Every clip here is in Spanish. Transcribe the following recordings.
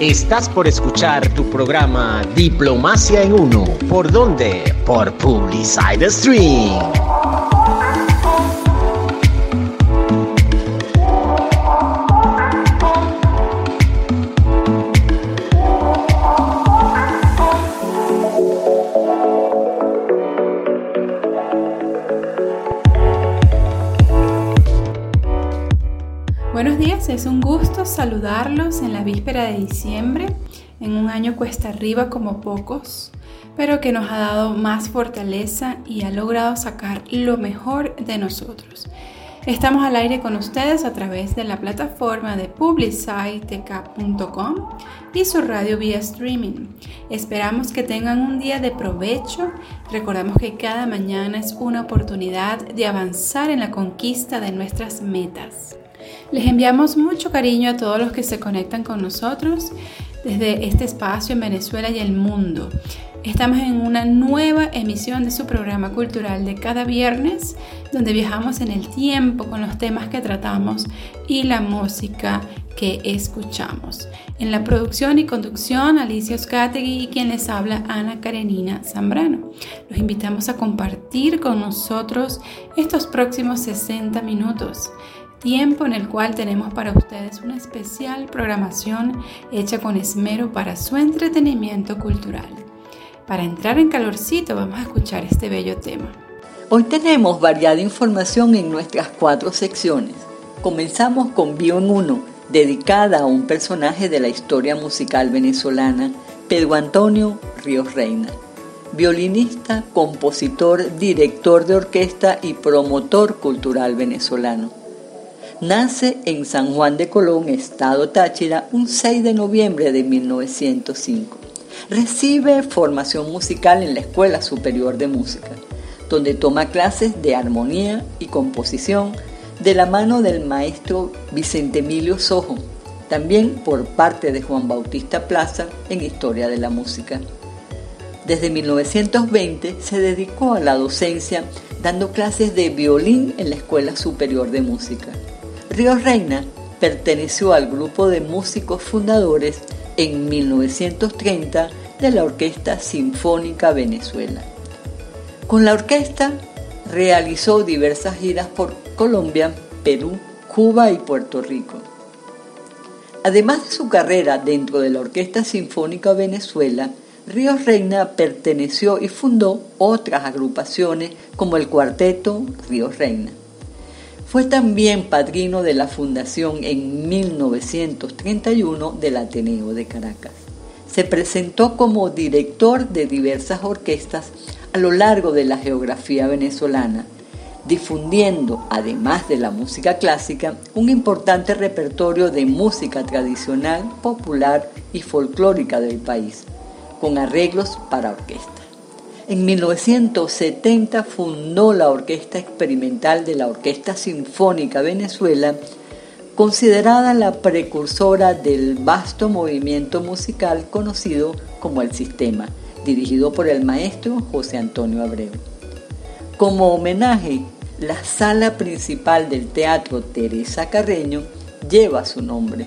Estás por escuchar tu programa Diplomacia en Uno. ¿Por dónde? Por Publicide Stream. Saludarlos en la víspera de diciembre, en un año cuesta arriba como pocos, pero que nos ha dado más fortaleza y ha logrado sacar lo mejor de nosotros. Estamos al aire con ustedes a través de la plataforma de publiciteca.com y su radio vía streaming. Esperamos que tengan un día de provecho. Recordamos que cada mañana es una oportunidad de avanzar en la conquista de nuestras metas. Les enviamos mucho cariño a todos los que se conectan con nosotros desde este espacio en Venezuela y el mundo. Estamos en una nueva emisión de su programa cultural de cada viernes, donde viajamos en el tiempo con los temas que tratamos y la música que escuchamos. En la producción y conducción, Alicia Oscategui y quien les habla, Ana Karenina Zambrano. Los invitamos a compartir con nosotros estos próximos 60 minutos tiempo en el cual tenemos para ustedes una especial programación hecha con esmero para su entretenimiento cultural. Para entrar en calorcito vamos a escuchar este bello tema. Hoy tenemos variada información en nuestras cuatro secciones. Comenzamos con Bio en Uno, dedicada a un personaje de la historia musical venezolana, Pedro Antonio Ríos Reina. Violinista, compositor, director de orquesta y promotor cultural venezolano Nace en San Juan de Colón, estado Táchira, un 6 de noviembre de 1905. Recibe formación musical en la Escuela Superior de Música, donde toma clases de armonía y composición de la mano del maestro Vicente Emilio Sojo, también por parte de Juan Bautista Plaza en Historia de la Música. Desde 1920 se dedicó a la docencia dando clases de violín en la Escuela Superior de Música. Ríos Reina perteneció al grupo de músicos fundadores en 1930 de la Orquesta Sinfónica Venezuela. Con la orquesta realizó diversas giras por Colombia, Perú, Cuba y Puerto Rico. Además de su carrera dentro de la Orquesta Sinfónica Venezuela, Ríos Reina perteneció y fundó otras agrupaciones como el Cuarteto Ríos Reina. Fue también padrino de la fundación en 1931 del Ateneo de Caracas. Se presentó como director de diversas orquestas a lo largo de la geografía venezolana, difundiendo, además de la música clásica, un importante repertorio de música tradicional, popular y folclórica del país, con arreglos para orquesta. En 1970 fundó la Orquesta Experimental de la Orquesta Sinfónica Venezuela, considerada la precursora del vasto movimiento musical conocido como el Sistema, dirigido por el maestro José Antonio Abreu. Como homenaje, la sala principal del Teatro Teresa Carreño lleva su nombre,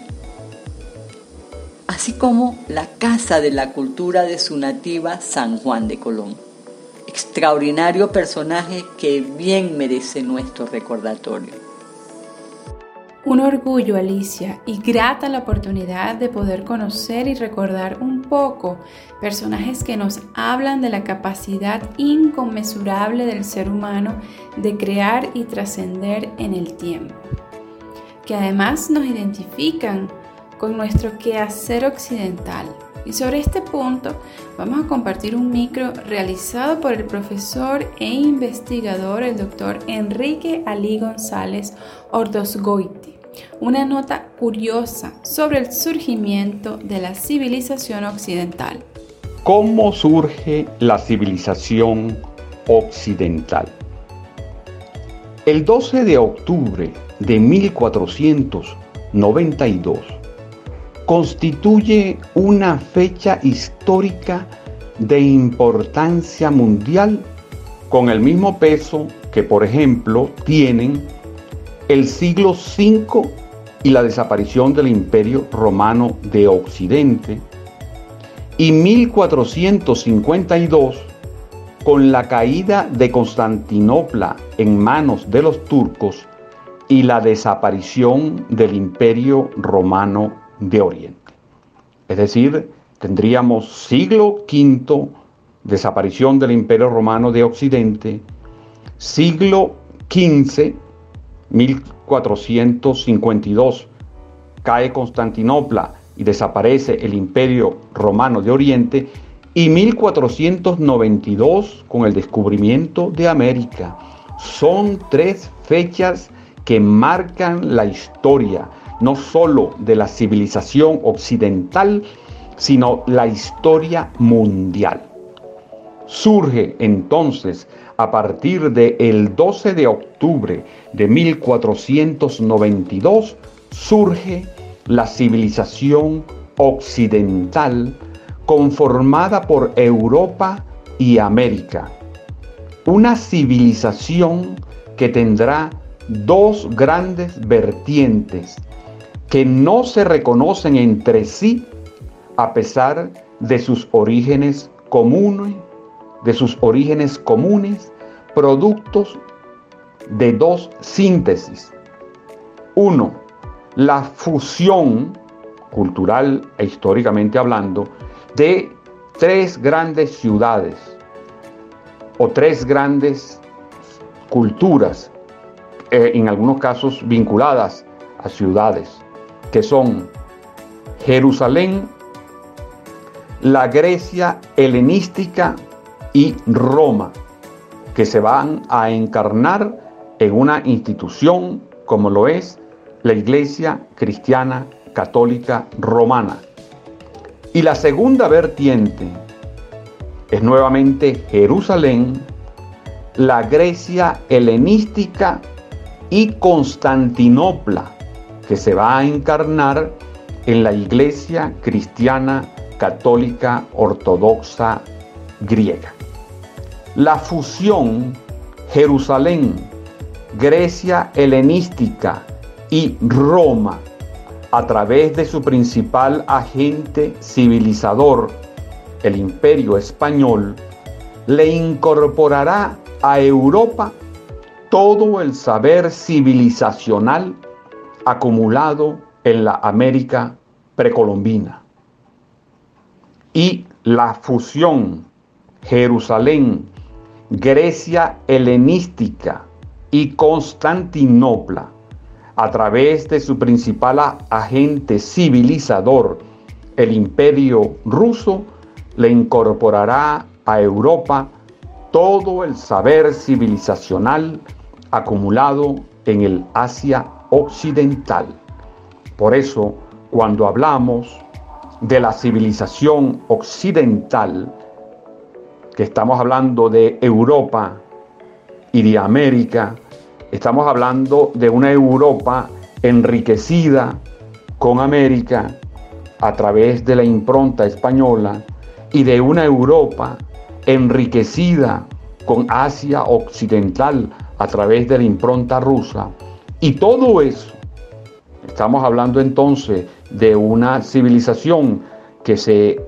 así como la Casa de la Cultura de su nativa San Juan de Colón extraordinario personaje que bien merece nuestro recordatorio. Un orgullo, Alicia, y grata la oportunidad de poder conocer y recordar un poco personajes que nos hablan de la capacidad inconmensurable del ser humano de crear y trascender en el tiempo, que además nos identifican con nuestro quehacer occidental, y sobre este punto vamos a compartir un micro realizado por el profesor e investigador, el doctor Enrique Ali González Ordosgoiti. Una nota curiosa sobre el surgimiento de la civilización occidental. ¿Cómo surge la civilización occidental? El 12 de octubre de 1492, constituye una fecha histórica de importancia mundial con el mismo peso que, por ejemplo, tienen el siglo V y la desaparición del Imperio Romano de Occidente, y 1452 con la caída de Constantinopla en manos de los turcos y la desaparición del Imperio Romano de Oriente. Es decir, tendríamos siglo V, desaparición del Imperio Romano de Occidente, siglo XV, 1452, cae Constantinopla y desaparece el Imperio Romano de Oriente, y 1492 con el descubrimiento de América. Son tres fechas que marcan la historia, no solo de la civilización occidental, sino la historia mundial. Surge entonces a partir del el 12 de octubre de 1492, surge la civilización occidental conformada por Europa y América. Una civilización que tendrá dos grandes vertientes que no se reconocen entre sí a pesar de sus orígenes comunes, de sus orígenes comunes, productos de dos síntesis. Uno, la fusión cultural e históricamente hablando de tres grandes ciudades o tres grandes culturas, eh, en algunos casos vinculadas a ciudades, que son Jerusalén, la Grecia helenística y Roma, que se van a encarnar en una institución como lo es la Iglesia Cristiana Católica Romana. Y la segunda vertiente es nuevamente Jerusalén, la Grecia helenística y Constantinopla, que se va a encarnar en la Iglesia Cristiana Católica Ortodoxa griega. La fusión Jerusalén, Grecia helenística y Roma a través de su principal agente civilizador, el imperio español, le incorporará a Europa todo el saber civilizacional acumulado en la América precolombina. Y la fusión Jerusalén, Grecia helenística y Constantinopla a través de su principal agente civilizador, el imperio ruso, le incorporará a Europa todo el saber civilizacional acumulado en el Asia Occidental. Por eso, cuando hablamos de la civilización occidental, que estamos hablando de Europa y de América, Estamos hablando de una Europa enriquecida con América a través de la impronta española y de una Europa enriquecida con Asia Occidental a través de la impronta rusa. Y todo eso, estamos hablando entonces de una civilización que se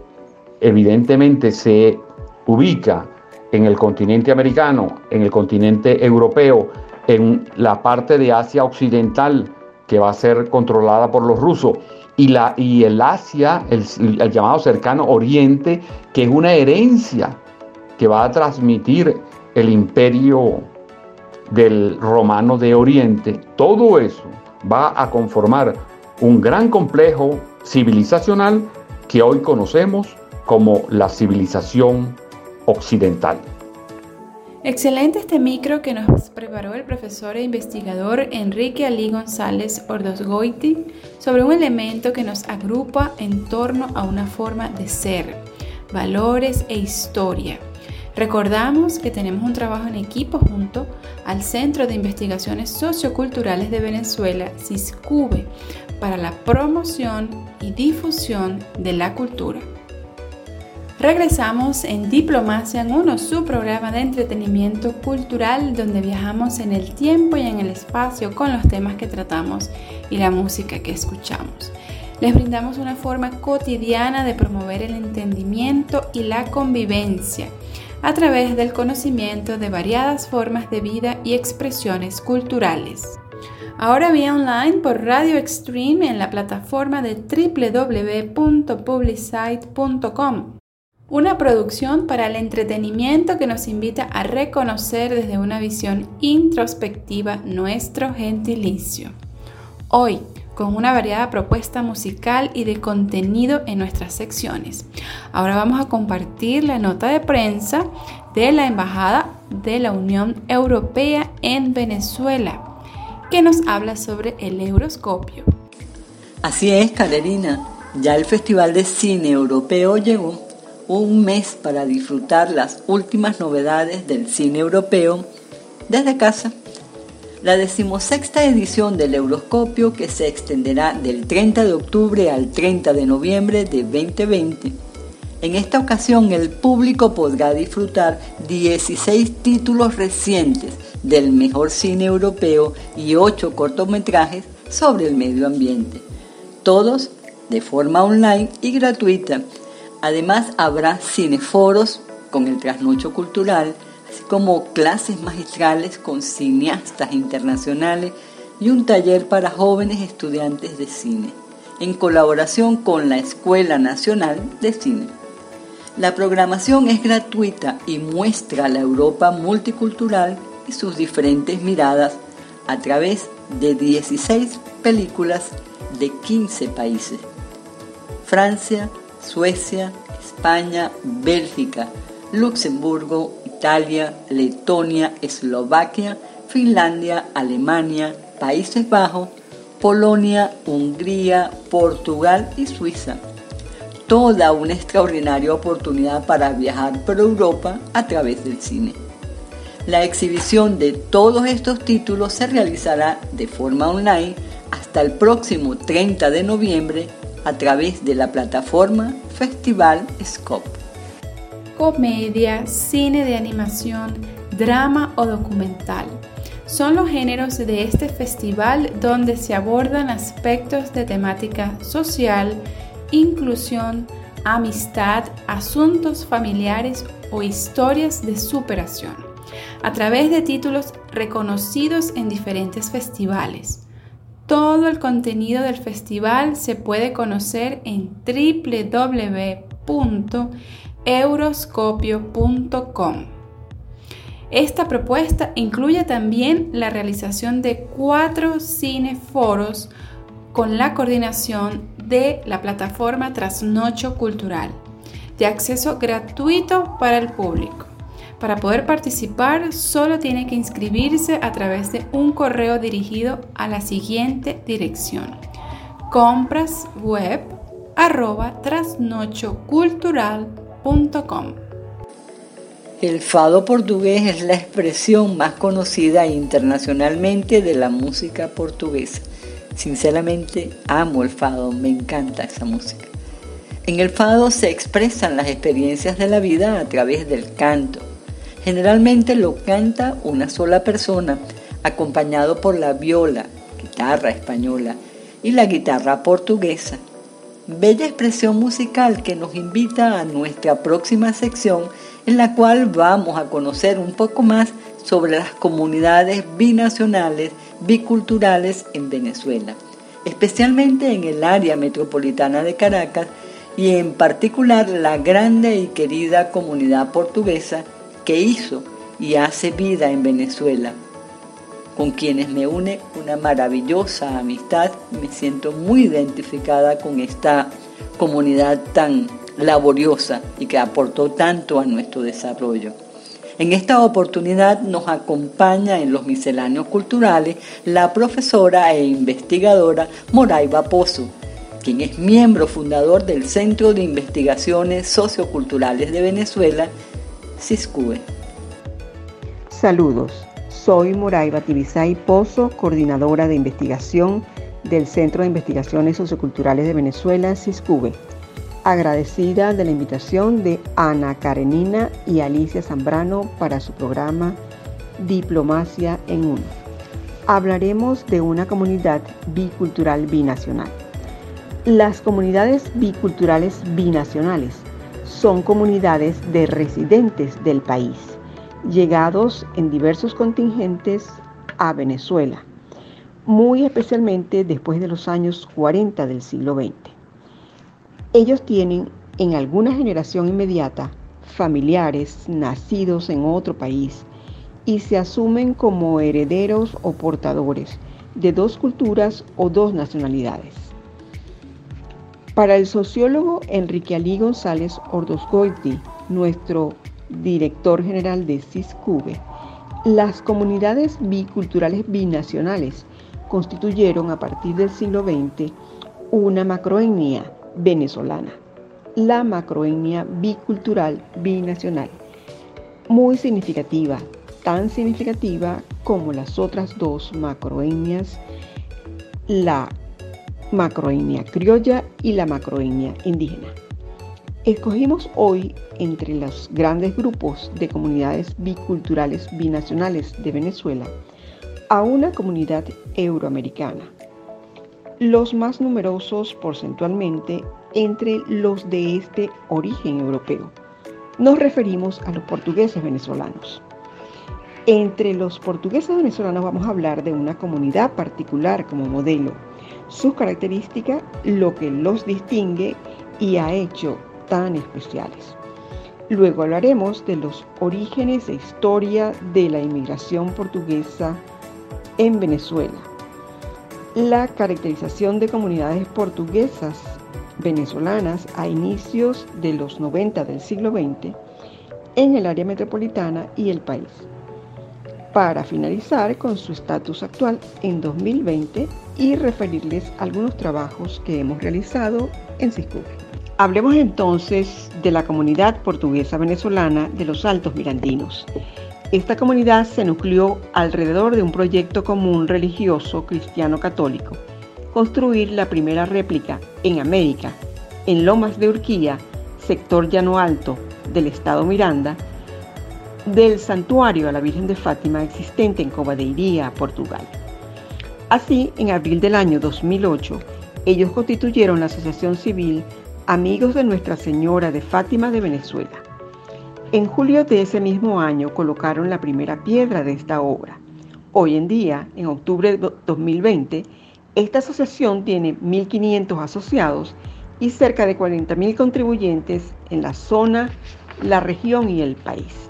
evidentemente se ubica en el continente americano, en el continente europeo, en la parte de Asia Occidental que va a ser controlada por los rusos y, la, y el Asia, el, el llamado cercano Oriente, que es una herencia que va a transmitir el imperio del romano de Oriente, todo eso va a conformar un gran complejo civilizacional que hoy conocemos como la civilización occidental. Excelente este micro que nos preparó el profesor e investigador Enrique Ali González Ordosgoiti sobre un elemento que nos agrupa en torno a una forma de ser, valores e historia. Recordamos que tenemos un trabajo en equipo junto al Centro de Investigaciones Socioculturales de Venezuela, CISCUBE, para la promoción y difusión de la cultura. Regresamos en Diplomacia en Uno, su programa de entretenimiento cultural donde viajamos en el tiempo y en el espacio con los temas que tratamos y la música que escuchamos. Les brindamos una forma cotidiana de promover el entendimiento y la convivencia a través del conocimiento de variadas formas de vida y expresiones culturales. Ahora vía online por Radio Extreme en la plataforma de www.publicite.com. Una producción para el entretenimiento que nos invita a reconocer desde una visión introspectiva nuestro gentilicio. Hoy, con una variada propuesta musical y de contenido en nuestras secciones. Ahora vamos a compartir la nota de prensa de la Embajada de la Unión Europea en Venezuela, que nos habla sobre el euroscopio. Así es, Carolina. Ya el Festival de Cine Europeo llegó un mes para disfrutar las últimas novedades del cine europeo desde casa la decimosexta edición del Euroscopio que se extenderá del 30 de octubre al 30 de noviembre de 2020. En esta ocasión el público podrá disfrutar 16 títulos recientes del mejor cine europeo y 8 cortometrajes sobre el medio ambiente, todos de forma online y gratuita. Además habrá cineforos con el trasnocho cultural, como clases magistrales con cineastas internacionales y un taller para jóvenes estudiantes de cine, en colaboración con la Escuela Nacional de Cine. La programación es gratuita y muestra la Europa multicultural y sus diferentes miradas a través de 16 películas de 15 países. Francia, Suecia, España, Bélgica, Luxemburgo, Italia, Letonia, Eslovaquia, Finlandia, Alemania, Países Bajos, Polonia, Hungría, Portugal y Suiza. Toda una extraordinaria oportunidad para viajar por Europa a través del cine. La exhibición de todos estos títulos se realizará de forma online hasta el próximo 30 de noviembre a través de la plataforma Festival Scope comedia, cine de animación, drama o documental. Son los géneros de este festival donde se abordan aspectos de temática social, inclusión, amistad, asuntos familiares o historias de superación, a través de títulos reconocidos en diferentes festivales. Todo el contenido del festival se puede conocer en www euroscopio.com. Esta propuesta incluye también la realización de cuatro cineforos con la coordinación de la plataforma Trasnocho Cultural, de acceso gratuito para el público. Para poder participar solo tiene que inscribirse a través de un correo dirigido a la siguiente dirección comprasweb arroba trasnochocultural.com el fado portugués es la expresión más conocida internacionalmente de la música portuguesa. Sinceramente amo el fado, me encanta esa música. En el fado se expresan las experiencias de la vida a través del canto. Generalmente lo canta una sola persona, acompañado por la viola, guitarra española y la guitarra portuguesa bella expresión musical que nos invita a nuestra próxima sección en la cual vamos a conocer un poco más sobre las comunidades binacionales, biculturales en Venezuela, especialmente en el área metropolitana de Caracas y en particular la grande y querida comunidad portuguesa que hizo y hace vida en Venezuela con quienes me une una maravillosa amistad. Me siento muy identificada con esta comunidad tan laboriosa y que aportó tanto a nuestro desarrollo. En esta oportunidad nos acompaña en los misceláneos culturales la profesora e investigadora Moraiba Pozo, quien es miembro fundador del Centro de Investigaciones Socioculturales de Venezuela, CISCUE. Saludos. Soy Moraiba Tibisay Pozo, coordinadora de investigación del Centro de Investigaciones Socioculturales de Venezuela, CISCUBE. agradecida de la invitación de Ana Karenina y Alicia Zambrano para su programa Diplomacia en Uno. Hablaremos de una comunidad bicultural binacional. Las comunidades biculturales binacionales son comunidades de residentes del país, llegados en diversos contingentes a Venezuela, muy especialmente después de los años 40 del siglo XX. Ellos tienen en alguna generación inmediata familiares nacidos en otro país y se asumen como herederos o portadores de dos culturas o dos nacionalidades. Para el sociólogo Enrique Alí González Ordosgoiti, nuestro director general de CISCUBE, las comunidades biculturales binacionales constituyeron a partir del siglo XX una macroetnia venezolana, la macroetnia bicultural binacional, muy significativa, tan significativa como las otras dos macroetnias, la macroetnia criolla y la macroetnia indígena. Escogimos hoy entre los grandes grupos de comunidades biculturales binacionales de Venezuela a una comunidad euroamericana, los más numerosos porcentualmente entre los de este origen europeo. Nos referimos a los portugueses venezolanos. Entre los portugueses venezolanos vamos a hablar de una comunidad particular como modelo sus características, lo que los distingue y ha hecho tan especiales. Luego hablaremos de los orígenes e historia de la inmigración portuguesa en Venezuela, la caracterización de comunidades portuguesas venezolanas a inicios de los 90 del siglo XX en el área metropolitana y el país, para finalizar con su estatus actual en 2020 y referirles algunos trabajos que hemos realizado en Ciscubre. Hablemos entonces de la comunidad portuguesa venezolana de los Altos Mirandinos. Esta comunidad se nucleó alrededor de un proyecto común religioso cristiano católico, construir la primera réplica en América, en Lomas de Urquía, sector llano alto del estado Miranda, del santuario a la Virgen de Fátima existente en Covadeiría, Portugal. Así, en abril del año 2008, ellos constituyeron la Asociación Civil Amigos de Nuestra Señora de Fátima de Venezuela. En julio de ese mismo año colocaron la primera piedra de esta obra. Hoy en día, en octubre de 2020, esta asociación tiene 1.500 asociados y cerca de 40.000 contribuyentes en la zona, la región y el país.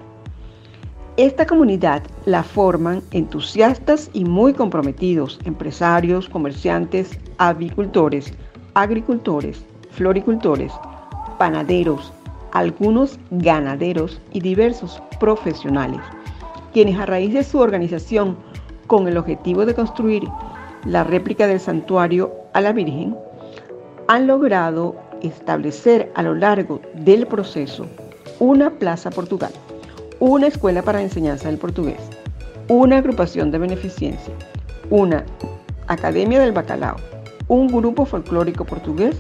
Esta comunidad la forman entusiastas y muy comprometidos empresarios, comerciantes, avicultores, agricultores, floricultores, panaderos, algunos ganaderos y diversos profesionales, quienes a raíz de su organización con el objetivo de construir la réplica del santuario a la Virgen, han logrado establecer a lo largo del proceso una plaza Portugal una escuela para enseñanza del portugués, una agrupación de beneficencia, una academia del bacalao, un grupo folclórico portugués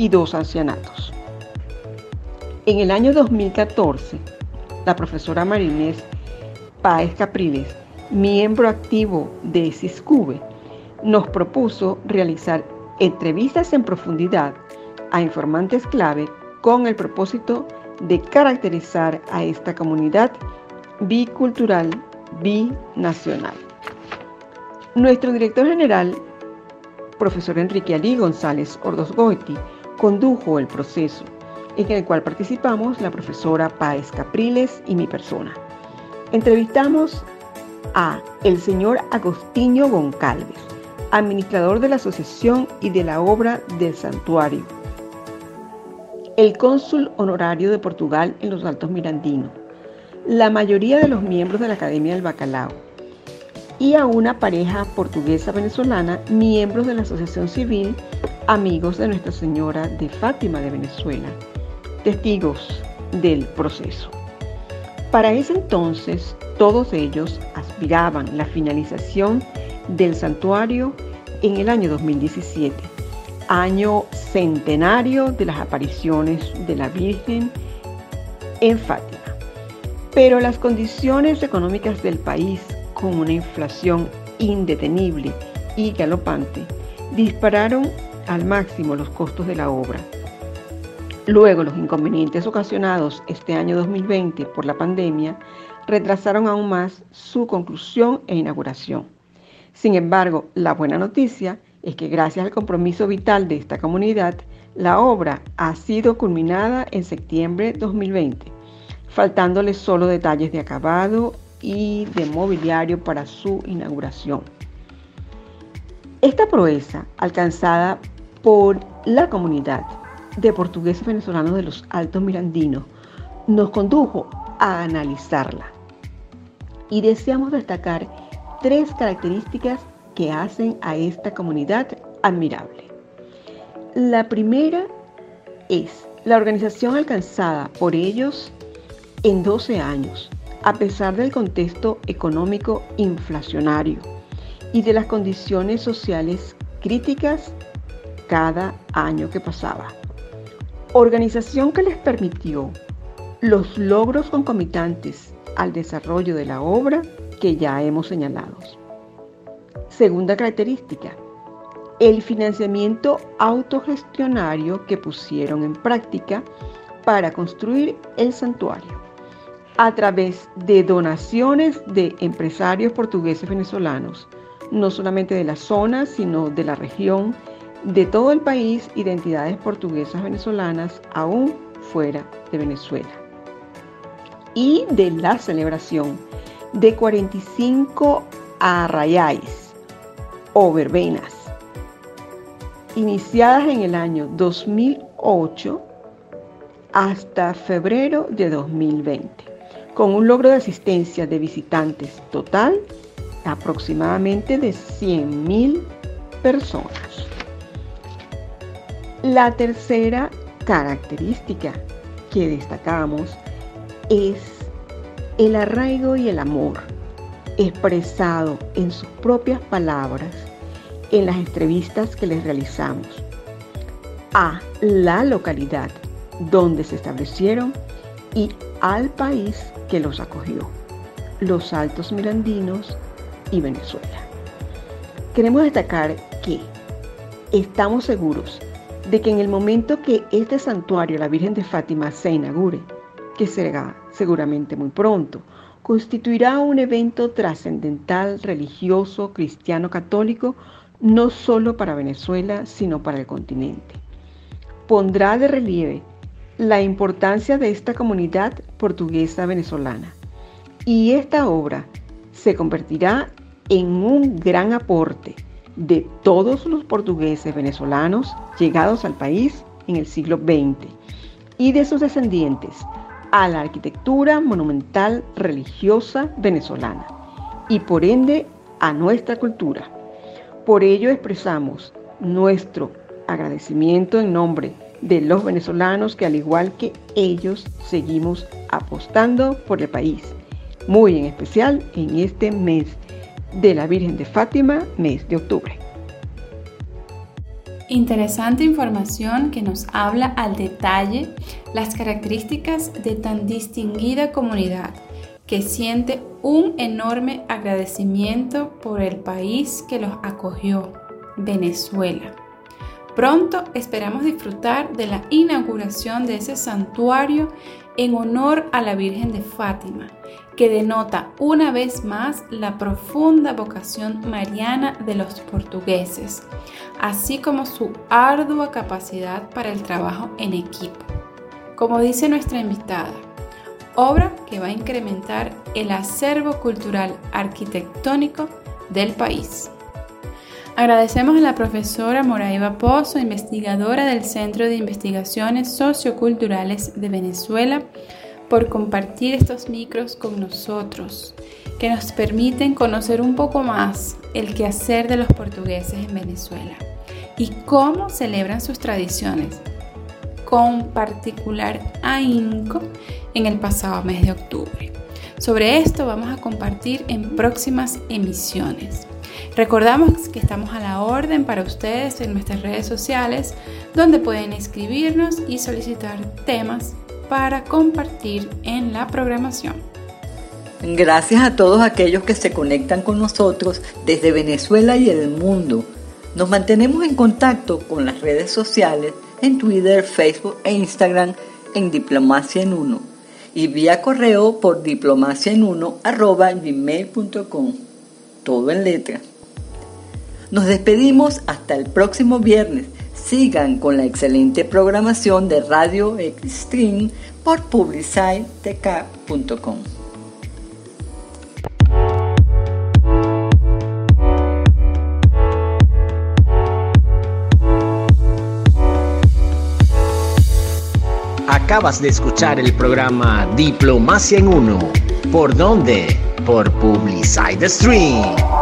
y dos ancianatos. En el año 2014, la profesora Marinés Páez Capriles, miembro activo de CISCUBE, nos propuso realizar entrevistas en profundidad a informantes clave con el propósito de caracterizar a esta comunidad bicultural, binacional. Nuestro director general, profesor Enrique Ali González Ordosgoiti, condujo el proceso, en el cual participamos la profesora Páez Capriles y mi persona. Entrevistamos a el señor Agostinho Goncalves, administrador de la asociación y de la obra del santuario, el cónsul honorario de Portugal en los Altos Mirandinos, la mayoría de los miembros de la Academia del Bacalao y a una pareja portuguesa-venezolana, miembros de la Asociación Civil Amigos de Nuestra Señora de Fátima de Venezuela, testigos del proceso. Para ese entonces, todos ellos aspiraban la finalización del santuario en el año 2017 año centenario de las apariciones de la Virgen en Fátima. Pero las condiciones económicas del país, con una inflación indetenible y galopante, dispararon al máximo los costos de la obra. Luego, los inconvenientes ocasionados este año 2020 por la pandemia retrasaron aún más su conclusión e inauguración. Sin embargo, la buena noticia es que gracias al compromiso vital de esta comunidad, la obra ha sido culminada en septiembre 2020, faltándole solo detalles de acabado y de mobiliario para su inauguración. Esta proeza, alcanzada por la comunidad de portugueses venezolanos de los Altos Mirandinos, nos condujo a analizarla. Y deseamos destacar tres características que hacen a esta comunidad admirable. La primera es la organización alcanzada por ellos en 12 años, a pesar del contexto económico inflacionario y de las condiciones sociales críticas cada año que pasaba. Organización que les permitió los logros concomitantes al desarrollo de la obra que ya hemos señalado. Segunda característica, el financiamiento autogestionario que pusieron en práctica para construir el santuario a través de donaciones de empresarios portugueses venezolanos, no solamente de la zona, sino de la región, de todo el país y de entidades portuguesas venezolanas aún fuera de Venezuela. Y de la celebración de 45 arrayáis o verbenas, iniciadas en el año 2008 hasta febrero de 2020, con un logro de asistencia de visitantes total aproximadamente de 100.000 personas. La tercera característica que destacamos es el arraigo y el amor expresado en sus propias palabras en las entrevistas que les realizamos a la localidad donde se establecieron y al país que los acogió, los Altos Mirandinos y Venezuela. Queremos destacar que estamos seguros de que en el momento que este santuario, la Virgen de Fátima, se inaugure, que será seguramente muy pronto, constituirá un evento trascendental religioso cristiano católico no solo para Venezuela, sino para el continente. Pondrá de relieve la importancia de esta comunidad portuguesa venezolana y esta obra se convertirá en un gran aporte de todos los portugueses venezolanos llegados al país en el siglo XX y de sus descendientes a la arquitectura monumental religiosa venezolana y por ende a nuestra cultura. Por ello expresamos nuestro agradecimiento en nombre de los venezolanos que al igual que ellos seguimos apostando por el país, muy en especial en este mes de la Virgen de Fátima, mes de octubre. Interesante información que nos habla al detalle las características de tan distinguida comunidad que siente un enorme agradecimiento por el país que los acogió, Venezuela. Pronto esperamos disfrutar de la inauguración de ese santuario en honor a la Virgen de Fátima, que denota una vez más la profunda vocación mariana de los portugueses, así como su ardua capacidad para el trabajo en equipo. Como dice nuestra invitada, obra que va a incrementar el acervo cultural arquitectónico del país. Agradecemos a la profesora Moraiva Pozo, investigadora del Centro de Investigaciones Socioculturales de Venezuela, por compartir estos micros con nosotros, que nos permiten conocer un poco más el quehacer de los portugueses en Venezuela y cómo celebran sus tradiciones, con particular ahínco en el pasado mes de octubre. Sobre esto vamos a compartir en próximas emisiones. Recordamos que estamos a la orden para ustedes en nuestras redes sociales, donde pueden escribirnos y solicitar temas para compartir en la programación. Gracias a todos aquellos que se conectan con nosotros desde Venezuela y el mundo. Nos mantenemos en contacto con las redes sociales en Twitter, Facebook e Instagram en Diplomacia en Uno y vía correo por diplomacia en uno. Todo en letra. Nos despedimos hasta el próximo viernes. Sigan con la excelente programación de Radio Extreme por publicitek.com. Acabas de escuchar el programa Diplomacia en Uno. ¿Por dónde? Por Publicide Stream.